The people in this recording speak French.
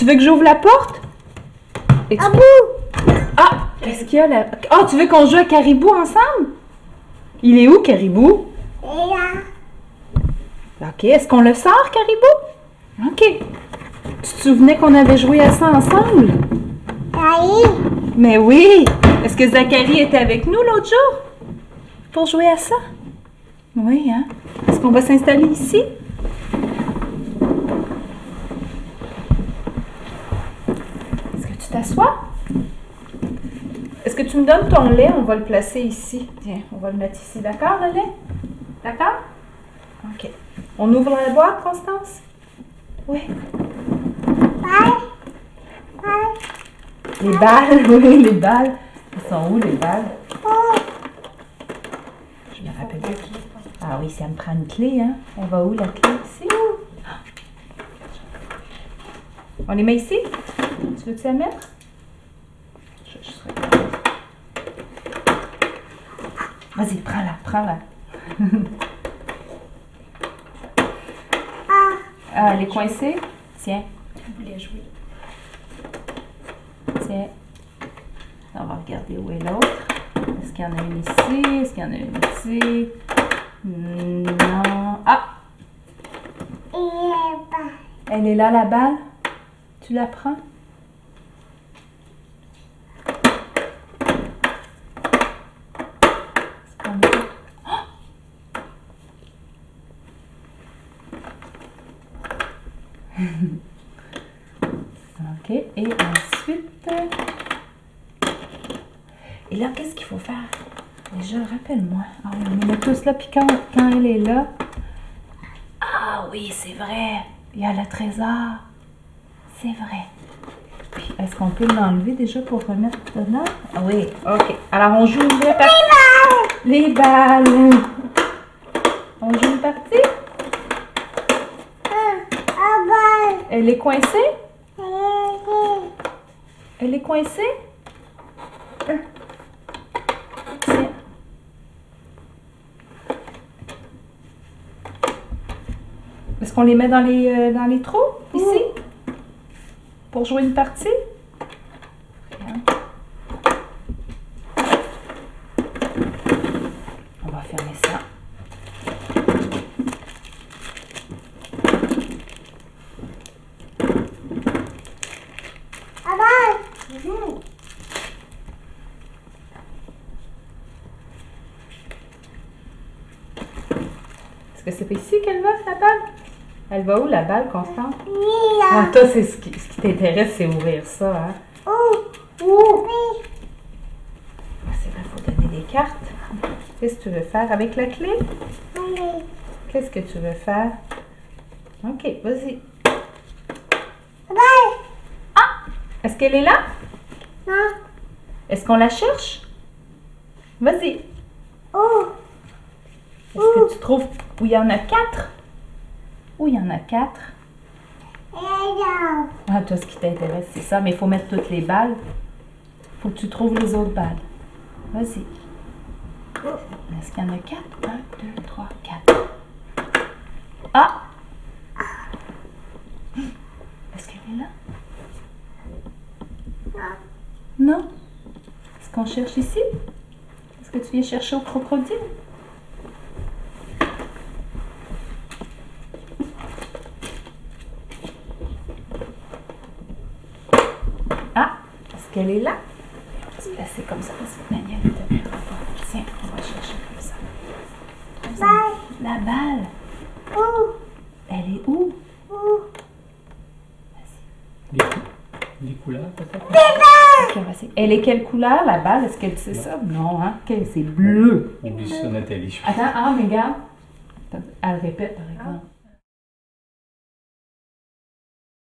Tu veux que j'ouvre la porte? Ah. Ah! Qu'est-ce qu'il y a là? Ah, tu veux qu'on joue à Caribou ensemble? Il est où, Caribou? Là. Ok, est-ce qu'on le sort, Caribou? Ok. Tu te souvenais qu'on avait joué à ça ensemble? Allez. Mais oui! Est-ce que Zachary était avec nous l'autre jour? Pour jouer à ça? Oui, hein? Est-ce qu'on va s'installer ici? Est-ce que tu t'assois? Est-ce que tu me donnes ton lait? On va le placer ici. Tiens, on va le mettre ici. D'accord, le lait? D'accord? OK. On ouvre la boîte, Constance? Oui. Les balles, oui, les balles. Elles sont où, les balles? Oh. Je me rappelle plus. Ah oui, ça me prend une clé, hein? Elle va où, la clé? Ici? On les met ici? Tu veux-tu la mettre? Je, je serai Vas-y, prends-la, prends-la. Ah. Ah, elle est coincée? Tiens, Je voulais jouer. tiens. On va regarder où est l'autre. Est-ce qu'il y en a une ici? Est-ce qu'il y en a une ici? Non. Ah! Elle est là, la balle? Tu la prends? C'est comme ça. ok, et ensuite... Et là, qu'est-ce qu'il faut faire? Déjà, rappelle-moi. Ah oui, on est tous là, puis quand, quand elle est là... Ah oui, c'est vrai. Il y a le trésor. C'est vrai. Puis, est-ce qu'on peut l'enlever déjà pour remettre dedans? Ah oui, ok. Alors, on joue une partie. Les balles. On joue une partie? Ah. Ah. Bye. Elle est coincée? Elle est coincée? Tiens. Est-ce qu'on les met dans les, euh, dans les trous, ici? Pour jouer une partie? Bien. On va fermer ça. Ah. Bye. Est-ce que c'est pas ici qu'elle va, la balle? Elle va où, la balle, Constance? Il Ah, toi, c'est ce qui, ce qui t'intéresse, c'est ouvrir ça, hein? Oh. Oh. Oui. Ah, c'est vrai, faut donner des cartes. Qu'est-ce que tu veux faire avec la clé? Allez. Qu'est-ce que tu veux faire? Ok, vas-y. Bye. Est-ce qu'elle est là? Non. Est-ce qu'on la cherche? Vas-y. Oh. Est-ce que tu trouves où il y en a quatre? Où il y en a quatre? Ah, toi, ce qui t'intéresse, c'est ça, mais il faut mettre toutes les balles. faut que tu trouves les autres balles. Vas-y. Est-ce qu'il y en a quatre? Un, deux, trois, quatre. Ah! Est-ce qu'elle est là? Non. Non? Est-ce qu'on cherche ici? Est-ce que tu viens chercher au crocodile? Ah! Est-ce qu'elle est là? On va se placer comme ça parce que Daniel ne te pas. Tiens, on va chercher comme ça. Bye. La balle! Oh. Elle est où? Des, cou- des couleurs peut-être? Ok, vas-y. Elle est quelle couleur, la balle? Est-ce que c'est ça? Non, hein? Ok, c'est bleu. Oublie ça, Nathalie. Attends, ah, mais regarde. Elle répète, par exemple.